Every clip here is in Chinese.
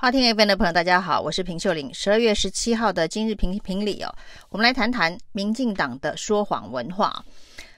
花听 FM 的朋友，大家好，我是平秀玲。十二月十七号的今日评评理哦，我们来谈谈民进党的说谎文化。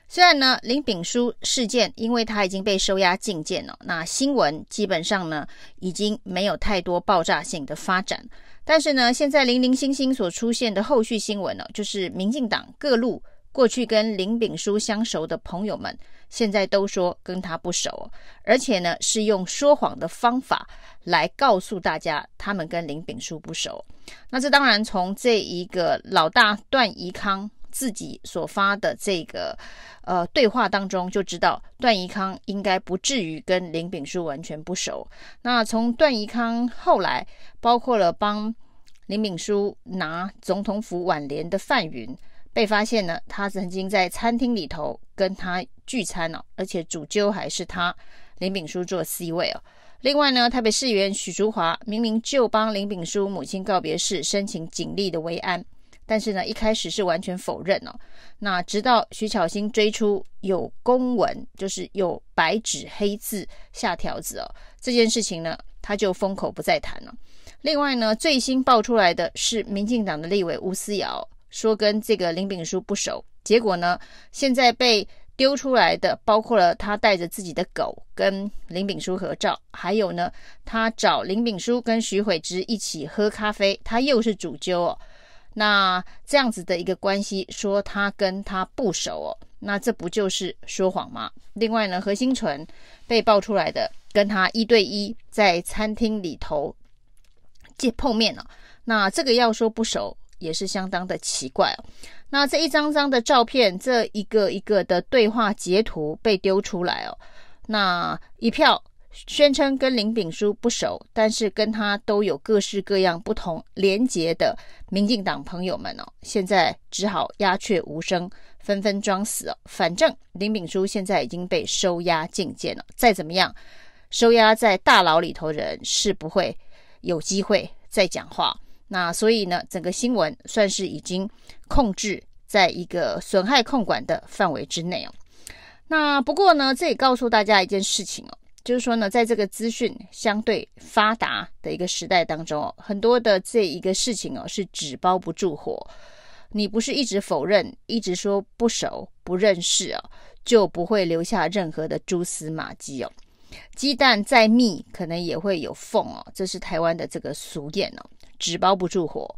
虽然呢，林炳书事件，因为他已经被收押禁见了，那新闻基本上呢，已经没有太多爆炸性的发展。但是呢，现在零零星星所出现的后续新闻呢，就是民进党各路过去跟林炳书相熟的朋友们，现在都说跟他不熟，而且呢是用说谎的方法来告诉大家他们跟林炳书不熟。那这当然从这一个老大段宜康自己所发的这个呃对话当中就知道，段宜康应该不至于跟林炳书完全不熟。那从段宜康后来包括了帮林炳书拿总统府挽联的范云。被发现呢，他曾经在餐厅里头跟他聚餐哦，而且主揪还是他林炳书做 C 位哦。另外呢，台北市议员许淑华明明就帮林炳书母亲告别式申请警力的慰安，但是呢，一开始是完全否认哦。那直到徐巧芯追出有公文，就是有白纸黑字下条子哦，这件事情呢，他就封口不再谈了。另外呢，最新爆出来的是民进党的立委吴思瑶。说跟这个林炳书不熟，结果呢，现在被丢出来的包括了他带着自己的狗跟林炳书合照，还有呢，他找林炳书跟徐慧芝一起喝咖啡，他又是主揪哦。那这样子的一个关系，说他跟他不熟哦，那这不就是说谎吗？另外呢，何心纯被爆出来的跟他一对一在餐厅里头见碰面了，那这个要说不熟。也是相当的奇怪哦。那这一张张的照片，这一个一个的对话截图被丢出来哦。那一票宣称跟林炳书不熟，但是跟他都有各式各样不同连结的民进党朋友们哦，现在只好鸦雀无声，纷纷装死哦。反正林炳书现在已经被收押禁见了，再怎么样，收押在大牢里头人是不会有机会再讲话。那所以呢，整个新闻算是已经控制在一个损害控管的范围之内哦。那不过呢，这也告诉大家一件事情哦，就是说呢，在这个资讯相对发达的一个时代当中哦，很多的这一个事情哦是纸包不住火。你不是一直否认，一直说不熟不认识哦，就不会留下任何的蛛丝马迹哦。鸡蛋再密，可能也会有缝哦，这是台湾的这个俗谚哦。纸包不住火，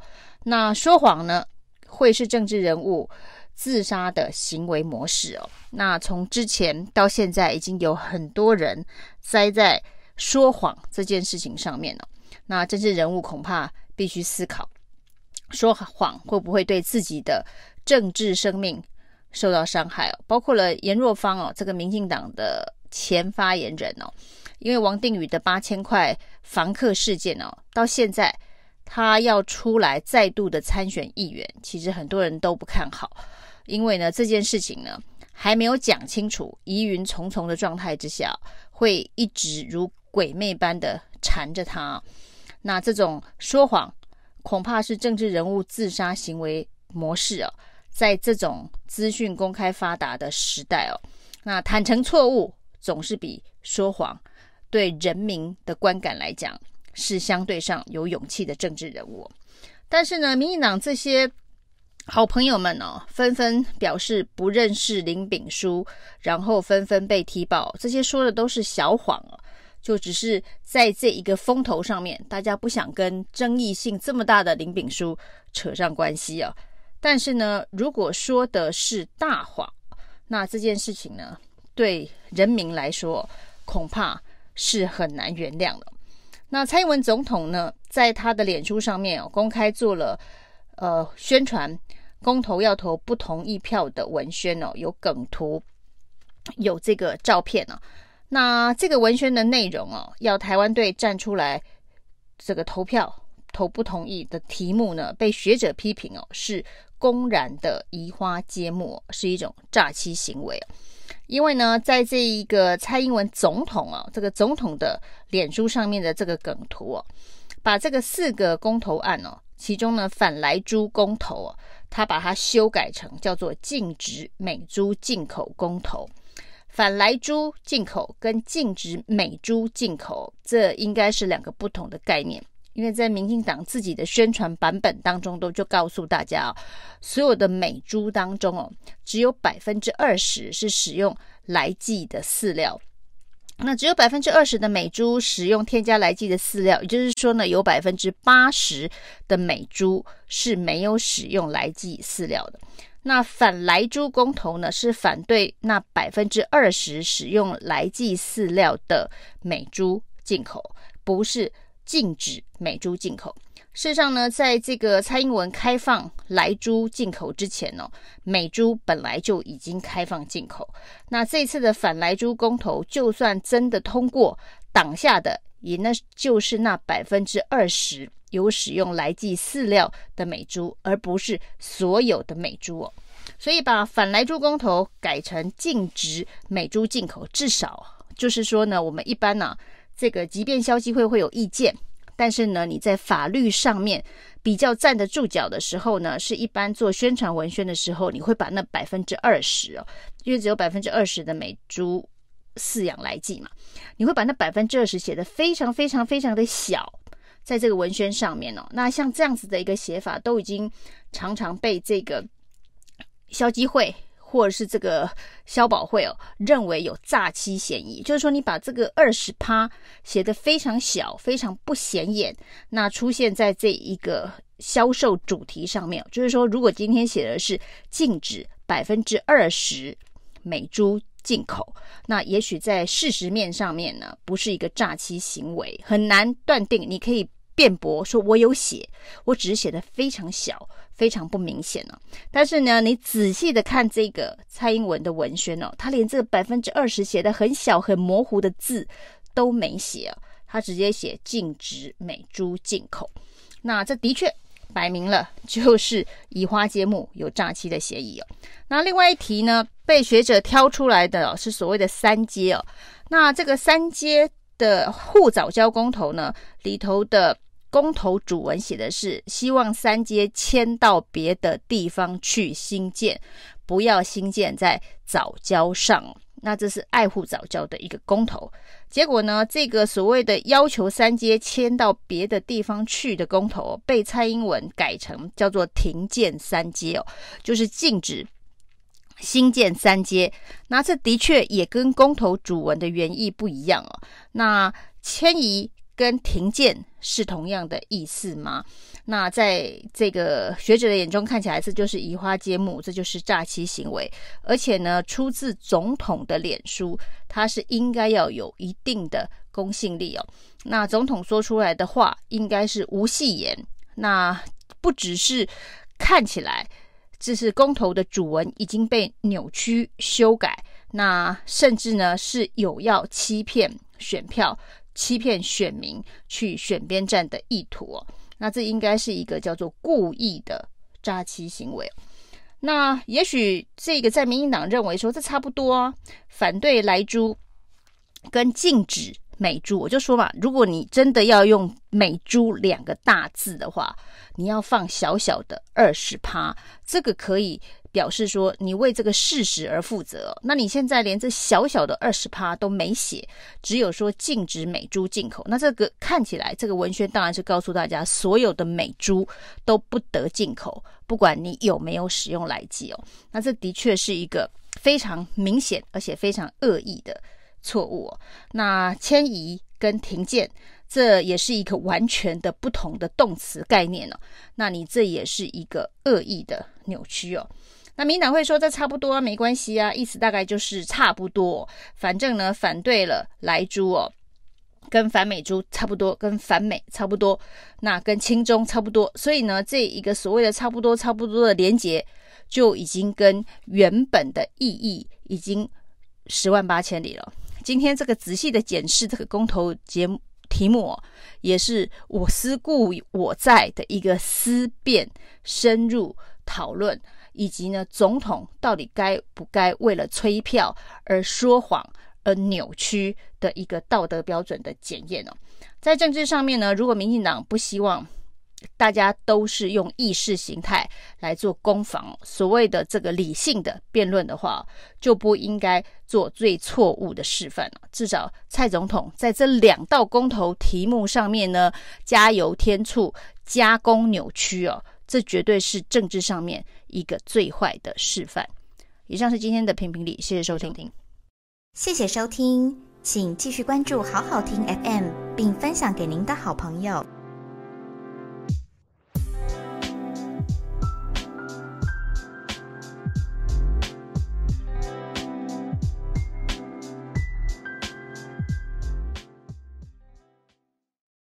那说谎呢，会是政治人物自杀的行为模式哦。那从之前到现在，已经有很多人栽在说谎这件事情上面了。那政治人物恐怕必须思考，说谎会不会对自己的政治生命受到伤害哦？包括了颜若芳哦，这个民进党的前发言人哦，因为王定宇的八千块房客事件哦，到现在。他要出来再度的参选议员，其实很多人都不看好，因为呢这件事情呢还没有讲清楚，疑云重重的状态之下，会一直如鬼魅般的缠着他。那这种说谎，恐怕是政治人物自杀行为模式哦。在这种资讯公开发达的时代哦，那坦诚错误总是比说谎对人民的观感来讲。是相对上有勇气的政治人物，但是呢，民进党这些好朋友们哦，纷纷表示不认识林炳书，然后纷纷被踢爆，这些说的都是小谎哦，就只是在这一个风头上面，大家不想跟争议性这么大的林炳书扯上关系啊。但是呢，如果说的是大谎，那这件事情呢，对人民来说恐怕是很难原谅的。那蔡英文总统呢，在他的脸书上面哦，公开做了呃宣传公投要投不同意票的文宣哦，有梗图，有这个照片哦。那这个文宣的内容哦，要台湾队站出来这个投票投不同意的题目呢，被学者批评哦，是公然的移花接木，是一种诈欺行为。因为呢，在这一个蔡英文总统啊，这个总统的脸书上面的这个梗图哦，把这个四个公投案哦，其中呢反莱猪公投哦，他把它修改成叫做禁止美猪进口公投。反莱猪进口跟禁止美猪进口，这应该是两个不同的概念。因为在民进党自己的宣传版本当中，都就告诉大家哦，所有的美猪当中哦，只有百分之二十是使用来剂的饲料。那只有百分之二十的美猪使用添加来剂的饲料，也就是说呢，有百分之八十的美猪是没有使用来剂饲料的。那反莱猪公投呢，是反对那百分之二十使用来剂饲料的美猪进口，不是禁止美猪进口。事实上呢，在这个蔡英文开放来猪进口之前呢，美猪本来就已经开放进口。那这次的反来猪公投，就算真的通过，挡下的也那就是那百分之二十有使用来剂饲料的美猪，而不是所有的美猪哦。所以把反来猪公投改成禁止美猪进口，至少就是说呢，我们一般呢，这个即便消基会会有意见。但是呢，你在法律上面比较站得住脚的时候呢，是一般做宣传文宣的时候，你会把那百分之二十哦，因为只有百分之二十的美猪饲养来剂嘛，你会把那百分之二十写得非常非常非常的小，在这个文宣上面哦。那像这样子的一个写法，都已经常常被这个消基会。或者是这个消保会哦，认为有诈欺嫌疑，就是说你把这个二十趴写得非常小，非常不显眼，那出现在这一个销售主题上面，就是说如果今天写的是禁止百分之二十美猪进口，那也许在事实面上面呢，不是一个诈欺行为，很难断定。你可以辩驳说我有写，我只是写得非常小。非常不明显哦，但是呢，你仔细的看这个蔡英文的文宣哦，他连这个百分之二十写的很小很模糊的字都没写，他直接写禁止美猪进口。那这的确摆明了就是移花接木，有诈欺的嫌疑哦。那另外一题呢，被学者挑出来的是所谓的三阶哦。那这个三阶的护藻礁公投呢里头的。公投主文写的是希望三接迁到别的地方去新建，不要新建在藻礁上。那这是爱护藻礁的一个公投。结果呢，这个所谓的要求三接迁到别的地方去的公投，被蔡英文改成叫做停建三接哦，就是禁止新建三接。那这的确也跟公投主文的原意不一样哦。那迁移。跟停建是同样的意思吗？那在这个学者的眼中看起来，这就是移花接木，这就是诈欺行为。而且呢，出自总统的脸书，他是应该要有一定的公信力哦。那总统说出来的话，应该是无戏言。那不只是看起来，这是公投的主文已经被扭曲修改，那甚至呢是有要欺骗选票。欺骗选民去选边站的意图哦，那这应该是一个叫做故意的诈欺行为。那也许这个在民进党认为说这差不多啊，反对来猪跟禁止美猪，我就说嘛，如果你真的要用美猪两个大字的话，你要放小小的二十趴，这个可以。表示说你为这个事实而负责，那你现在连这小小的二十趴都没写，只有说禁止美猪进口，那这个看起来这个文宣当然是告诉大家，所有的美猪都不得进口，不管你有没有使用来记哦，那这的确是一个非常明显而且非常恶意的错误。那迁移跟停建，这也是一个完全的不同的动词概念哦，那你这也是一个恶意的扭曲哦。那民党会说这差不多啊，没关系啊，意思大概就是差不多。反正呢，反对了莱猪哦，跟反美猪差不多，跟反美差不多，那跟亲中差不多。所以呢，这一个所谓的差不多、差不多的连结，就已经跟原本的意义已经十万八千里了。今天这个仔细的检视这个公投节目题目哦，也是我思故我在的一个思辨、深入讨论。以及呢，总统到底该不该为了催票而说谎而扭曲的一个道德标准的检验哦。在政治上面呢，如果民进党不希望大家都是用意识形态来做攻防，所谓的这个理性的辩论的话，就不应该做最错误的示范了。至少蔡总统在这两道公投题目上面呢，加油添醋、加工扭曲哦，这绝对是政治上面一个最坏的示范。以上是今天的评评理，谢谢收听，谢谢收听，请继续关注好好听 FM，并分享给您的好朋友。